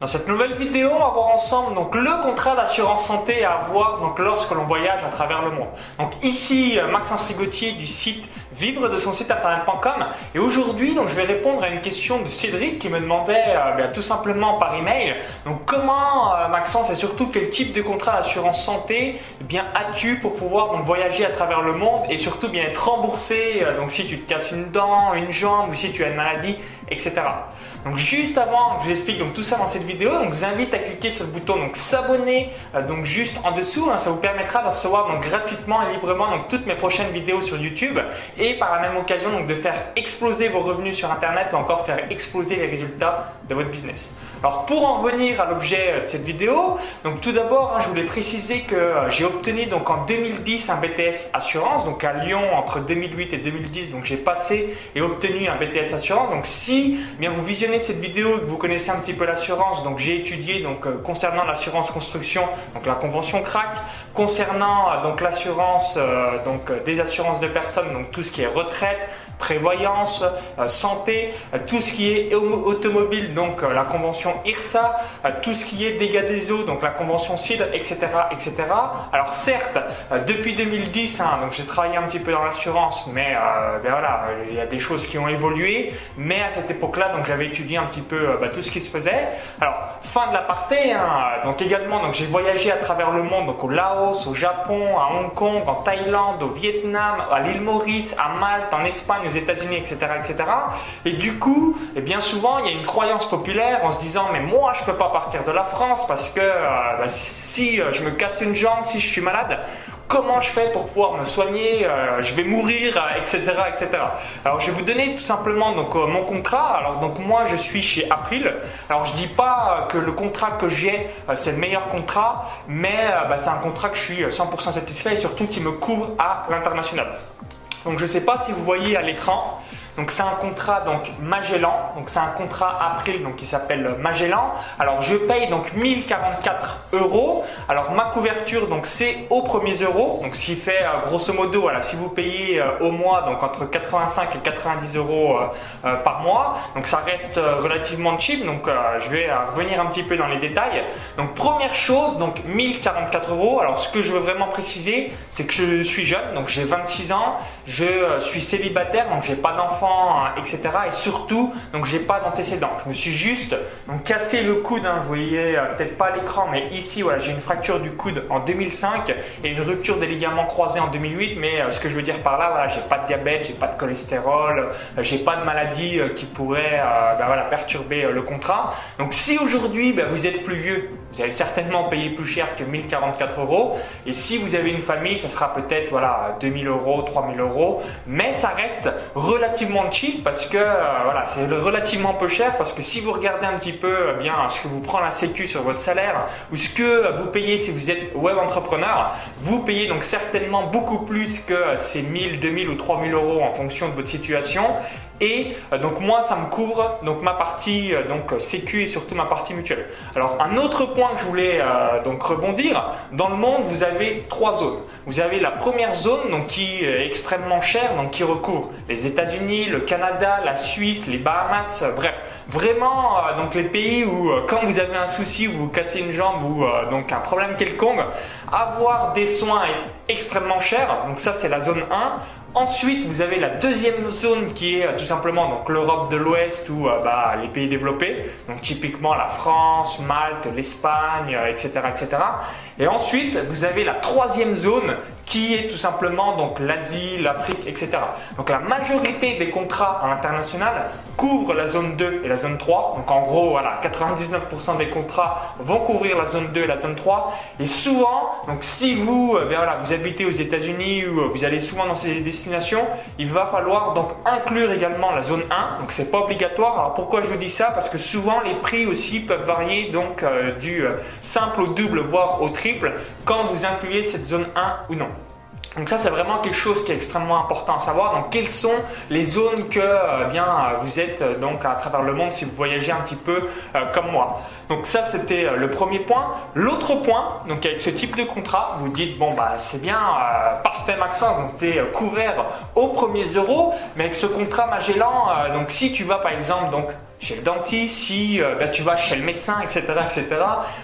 Dans cette nouvelle vidéo, on va voir ensemble le contrat d'assurance santé à avoir lorsque l'on voyage à travers le monde. Donc ici euh, Maxence Rigotier du site vivre de son site internet.com et aujourd'hui donc je vais répondre à une question de Cédric qui me demandait euh, tout simplement par email donc comment euh, Maxence et surtout quel type de contrat d'assurance santé eh bien as-tu pour pouvoir donc voyager à travers le monde et surtout bien être remboursé donc si tu te casses une dent, une jambe ou si tu as une maladie etc. Donc juste avant que je vous explique donc tout ça dans cette vidéo, donc je vous invite à cliquer sur le bouton donc s'abonner euh, donc juste en dessous, hein. ça vous permettra de recevoir donc gratuitement et librement donc toutes mes prochaines vidéos sur YouTube par la même occasion donc de faire exploser vos revenus sur internet ou encore faire exploser les résultats de votre business. Alors pour en revenir à l'objet euh, de cette vidéo, donc tout d'abord hein, je voulais préciser que euh, j'ai obtenu donc en 2010 un BTS assurance donc à Lyon entre 2008 et 2010 donc j'ai passé et obtenu un BTS assurance donc si bien vous visionnez cette vidéo et que vous connaissez un petit peu l'assurance, donc j'ai étudié donc euh, concernant l'assurance construction, donc la convention CRAC, concernant donc l'assurance donc des assurances de personnes, donc tout qui est retraite, prévoyance, santé, tout ce qui est automobile, donc la convention IRSA, tout ce qui est dégâts des eaux, donc la convention CIDRE, etc., etc. Alors certes, depuis 2010, hein, donc j'ai travaillé un petit peu dans l'assurance, mais ben voilà, il y a des choses qui ont évolué, mais à cette époque-là, donc j'avais étudié un petit peu euh, bah, tout ce qui se faisait. Alors, fin de l'aparté, hein, donc également, donc j'ai voyagé à travers le monde, donc au Laos, au Japon, à Hong Kong, en Thaïlande, au Vietnam, à l'île Maurice, à Malte, en Espagne, aux États-Unis, etc., etc. Et du coup, et eh bien souvent, il y a une croyance populaire en se disant, mais moi, je peux pas partir de la France parce que euh, bah, si euh, je me casse une jambe, si je suis malade, comment je fais pour pouvoir me soigner, euh, je vais mourir, etc., etc. Alors je vais vous donner tout simplement donc mon contrat. Alors donc moi je suis chez April. Alors je dis pas que le contrat que j'ai c'est le meilleur contrat, mais bah, c'est un contrat que je suis 100% satisfait et surtout qui me couvre à l'international. Donc je ne sais pas si vous voyez à l'écran. Donc c'est un contrat donc Magellan, donc c'est un contrat April donc qui s'appelle Magellan. Alors je paye donc 1044 euros. Alors ma couverture donc c'est au premier euro, donc ce qui fait euh, grosso modo voilà si vous payez euh, au mois donc entre 85 et 90 euros euh, par mois, donc ça reste relativement cheap. Donc je vais revenir un petit peu dans les détails. Donc première chose donc 1044 euros. Alors ce que je veux vraiment préciser c'est que je suis jeune donc j'ai 26 ans, je suis célibataire donc j'ai pas d'enfant Etc. Et surtout, donc j'ai pas d'antécédents. Je me suis juste donc, cassé le coude, hein, vous voyez euh, peut-être pas à l'écran, mais ici voilà, j'ai une fracture du coude en 2005 et une rupture des ligaments croisés en 2008. Mais euh, ce que je veux dire par là, voilà, j'ai pas de diabète, j'ai pas de cholestérol, euh, j'ai pas de maladie qui pourrait ben, perturber le contrat. Donc si aujourd'hui ben, vous êtes plus vieux, vous allez certainement payer plus cher que 1044 euros. Et si vous avez une famille, ça sera peut-être voilà 2000 euros, 3000 euros. Mais ça reste relativement cheap parce que euh, voilà, c'est relativement peu cher parce que si vous regardez un petit peu euh, bien ce que vous prend la Sécu sur votre salaire ou ce que vous payez si vous êtes web entrepreneur, vous payez donc certainement beaucoup plus que ces 1000, 2000 ou 3000 euros en fonction de votre situation. Et euh, donc moi, ça me couvre donc ma partie euh, donc sécu et surtout ma partie mutuelle. Alors un autre point que je voulais euh, donc rebondir, dans le monde, vous avez trois zones. Vous avez la première zone donc qui est extrêmement chère, donc qui recouvre les États-Unis, le Canada, la Suisse, les Bahamas, bref, vraiment donc les pays où quand vous avez un souci, vous vous cassez une jambe ou donc un problème quelconque, avoir des soins est extrêmement cher. Donc ça c'est la zone 1. Ensuite, vous avez la deuxième zone qui est euh, tout simplement l'Europe de l'Ouest ou euh, bah, les pays développés, donc typiquement la France, Malte, l'Espagne, etc., euh, etc. Et ensuite, vous avez la troisième zone qui est tout simplement donc l'Asie, l'Afrique, etc. Donc la majorité des contrats à l'international couvrent la zone 2 et la zone 3. Donc en gros, voilà, 99% des contrats vont couvrir la zone 2 et la zone 3. Et souvent, donc si vous, eh voilà, vous habitez aux États-Unis ou vous allez souvent dans ces destinations, il va falloir donc inclure également la zone 1. Donc c'est pas obligatoire. Alors pourquoi je vous dis ça? Parce que souvent les prix aussi peuvent varier donc euh, du euh, simple au double voire au triple quand vous incluez cette zone 1 ou non. Donc ça c'est vraiment quelque chose qui est extrêmement important à savoir. Donc quelles sont les zones que euh, bien euh, vous êtes euh, donc à travers le monde si vous voyagez un petit peu comme moi. Donc ça c'était le premier point. L'autre point, donc avec ce type de contrat, vous dites bon bah c'est bien parfait Maxence, donc tu es couvert aux premiers euros, mais avec ce contrat Magellan, donc si tu vas par exemple donc chez le dentiste, si euh, bah, tu vas chez le médecin, etc., etc.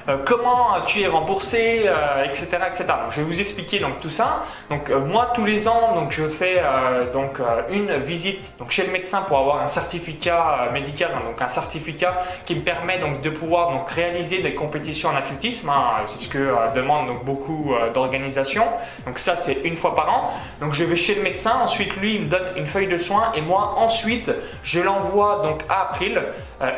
Euh, comment tu es remboursé, etc., etc. Donc, je vais vous expliquer donc tout ça. Donc moi tous les ans je fais donc une visite donc chez le médecin pour avoir un certificat médical, hein, donc un certificat qui me permet donc de pouvoir donc réaliser des compétitions en athlétisme. Hein. c'est ce que demande donc beaucoup d'organisations. Donc ça c'est une fois par an. Donc je vais chez le médecin. Ensuite lui il me donne une feuille de soins et moi ensuite je l'envoie donc à April euh,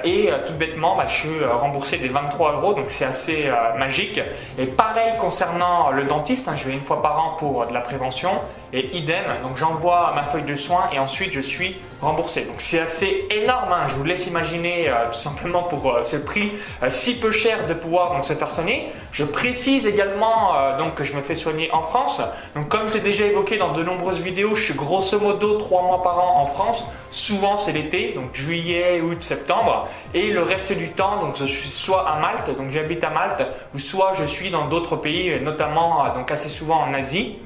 et euh, tout bêtement, bah, je suis euh, remboursé des 23 euros, donc c'est assez magique. Et pareil concernant le dentiste, hein, je vais une fois par an pour de la prévention et idem, donc j'envoie ma feuille de soins et ensuite je suis remboursé. Donc c'est assez énorme, hein. je vous laisse imaginer tout simplement pour ce prix si peu cher de pouvoir donc, se faire soigner. Je précise également donc que je me fais soigner en France. Donc comme je l'ai déjà évoqué dans de nombreuses vidéos, je suis grosso modo 3 mois par an en France. Souvent c'est l'été, donc juillet, août, septembre. Et le reste du temps, donc je suis soit à Malte, donc j'habite à Malte, ou soit je suis dans d'autres pays, notamment donc assez souvent en Asie.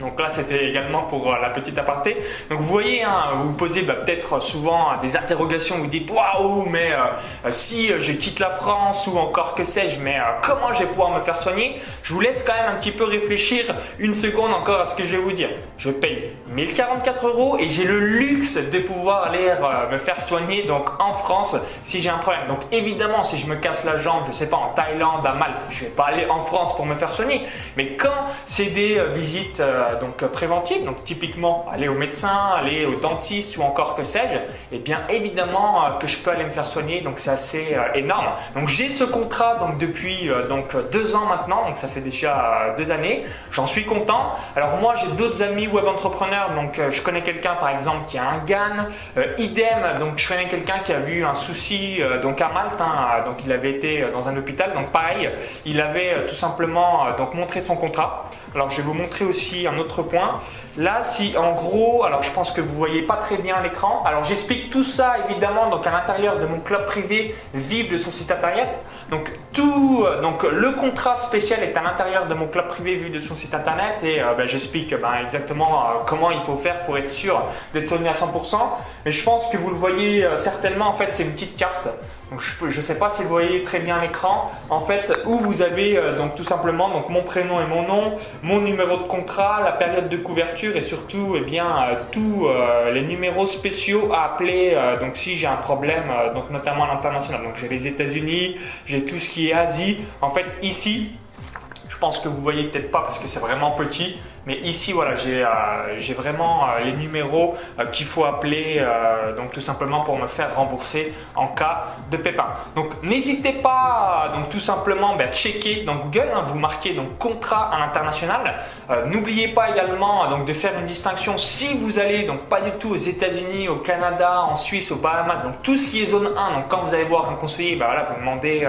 Donc là, c'était également pour euh, la petite aparté. Donc vous voyez, hein, vous vous posez bah, peut-être souvent des interrogations, vous dites waouh, mais euh, euh, si je quitte la France ou encore que sais-je, mais comment je vais pouvoir me faire soigner? Je vous laisse quand même un petit peu réfléchir une seconde encore à ce que je vais vous dire. Je paye 1044 euros et j'ai le luxe de pouvoir aller me faire soigner donc en France si j'ai un problème. Donc évidemment, si je me casse la jambe, je sais pas en Thaïlande, à Malte, je vais pas aller en France pour me faire soigner. Mais quand c'est des visites euh, donc euh, préventive, donc typiquement aller au médecin, aller au dentiste ou encore que sais-je, et eh bien évidemment euh, que je peux aller me faire soigner, donc c'est assez énorme. Donc j'ai ce contrat donc depuis donc deux ans maintenant, donc ça fait déjà deux années. J'en suis content. Alors moi j'ai d'autres amis web entrepreneurs, donc je connais quelqu'un par exemple qui a un GAN, idem, donc je connais quelqu'un qui a vu un souci donc à Malte, hein, donc il avait été dans un hôpital, donc pareil, il avait tout simplement donc montré son contrat. Alors je vais vous montrer aussi un autre point. Là, si en gros, alors je pense que vous voyez pas très bien l'écran. Alors j'explique tout ça évidemment donc à l'intérieur de mon club privé Vive de son site internet. Donc tout, euh, donc le contrat spécial est à l'intérieur de mon club privé Vive de son site internet et euh, ben, j'explique ben, exactement euh, comment il faut faire pour être sûr d'être fourni à 100%. Mais je pense que vous le voyez certainement. En fait, c'est une petite carte. Donc je ne sais pas si vous voyez très bien l'écran. En fait, où vous avez donc tout simplement donc mon prénom et mon nom, mon numéro de contrat, la période de couverture et surtout eh bien euh, tous euh, les numéros spéciaux à appeler euh, donc si j'ai un problème donc notamment à l'international. Donc j'ai les États-Unis, j'ai tout ce qui est Asie. En fait, ici, je pense que vous voyez peut-être pas parce que c'est vraiment petit, mais ici, voilà, j'ai euh, vraiment euh, les numéros euh, qu'il faut appeler, donc tout simplement pour me faire rembourser en cas de pépin. Donc n'hésitez pas, donc tout simplement, ben, checker dans Google, hein, vous marquez donc contrat à l'international. N'oubliez pas également donc de faire une distinction si vous allez donc pas du tout aux États-Unis, au Canada, en Suisse, aux Bahamas, donc tout ce qui est zone 1. Donc quand vous allez voir un conseiller, ben, voilà, vous demandez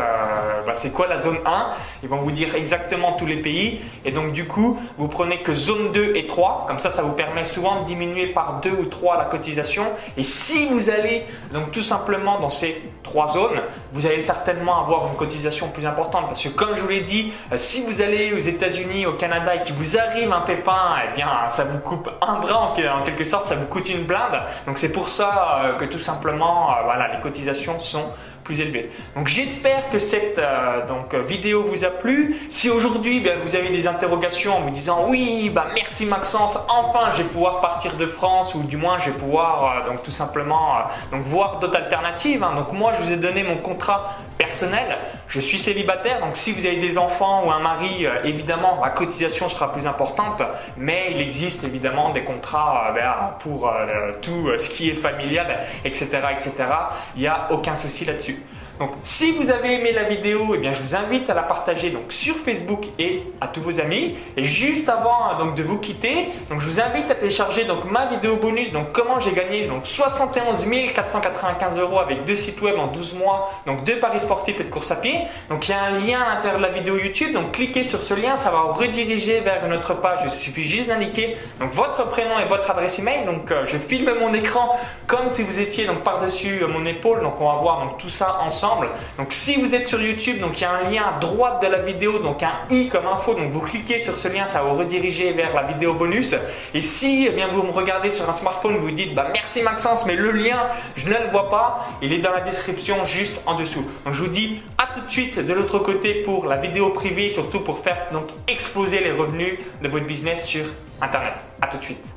ben, c'est quoi la zone 1, ils vont vous dire exactement tous les pays. Et donc du coup, vous prenez que zone 2 et 3. Comme ça, ça vous permet souvent de diminuer par 2 ou 3 la cotisation. Et si vous allez donc tout simplement dans ces trois zones, vous allez certainement avoir une cotisation plus importante. Parce que comme je vous l'ai dit, euh, si vous allez aux États-Unis, au Canada et qu'il vous arrive un pépin, eh bien ça vous coupe un bras en quelque sorte, ça vous coûte une blinde. Donc c'est pour ça euh, que tout simplement, euh, voilà, les cotisations sont plus. Donc j'espère que cette euh, donc, vidéo vous a plu. Si aujourd'hui ben, vous avez des interrogations en vous disant oui, bah, merci Maxence, enfin je vais pouvoir partir de France ou du moins je vais pouvoir euh, donc, tout simplement euh, donc, voir d'autres alternatives. Hein. Donc moi je vous ai donné mon contrat personnel. Je suis célibataire, donc si vous avez des enfants ou un mari, évidemment la cotisation sera plus importante, mais il existe évidemment des contrats ben, pour tout ce qui est familial, etc. etc. Il n'y a aucun souci là-dessus. Donc si vous avez aimé la vidéo, eh bien, je vous invite à la partager donc, sur Facebook et à tous vos amis. Et juste avant hein, donc, de vous quitter, donc, je vous invite à télécharger donc, ma vidéo bonus, donc comment j'ai gagné donc, 71 495 euros avec deux sites web en 12 mois, donc deux paris sportifs et de course à pied. Donc il y a un lien à l'intérieur de la vidéo YouTube, donc cliquez sur ce lien, ça va vous rediriger vers une autre page. Il suffit juste d'indiquer donc, votre prénom et votre adresse email. Donc euh, je filme mon écran comme si vous étiez donc par-dessus euh, mon épaule, donc on va voir donc, tout ça ensemble. Donc si vous êtes sur YouTube, donc il y a un lien à droite de la vidéo, donc un i comme info, donc vous cliquez sur ce lien, ça va vous rediriger vers la vidéo bonus. Et si eh bien vous me regardez sur un smartphone, vous dites bah merci Maxence, mais le lien je ne le vois pas, il est dans la description juste en dessous. Donc je vous dis à tout de suite de l'autre côté pour la vidéo privée, surtout pour faire donc exploser les revenus de votre business sur Internet. À tout de suite.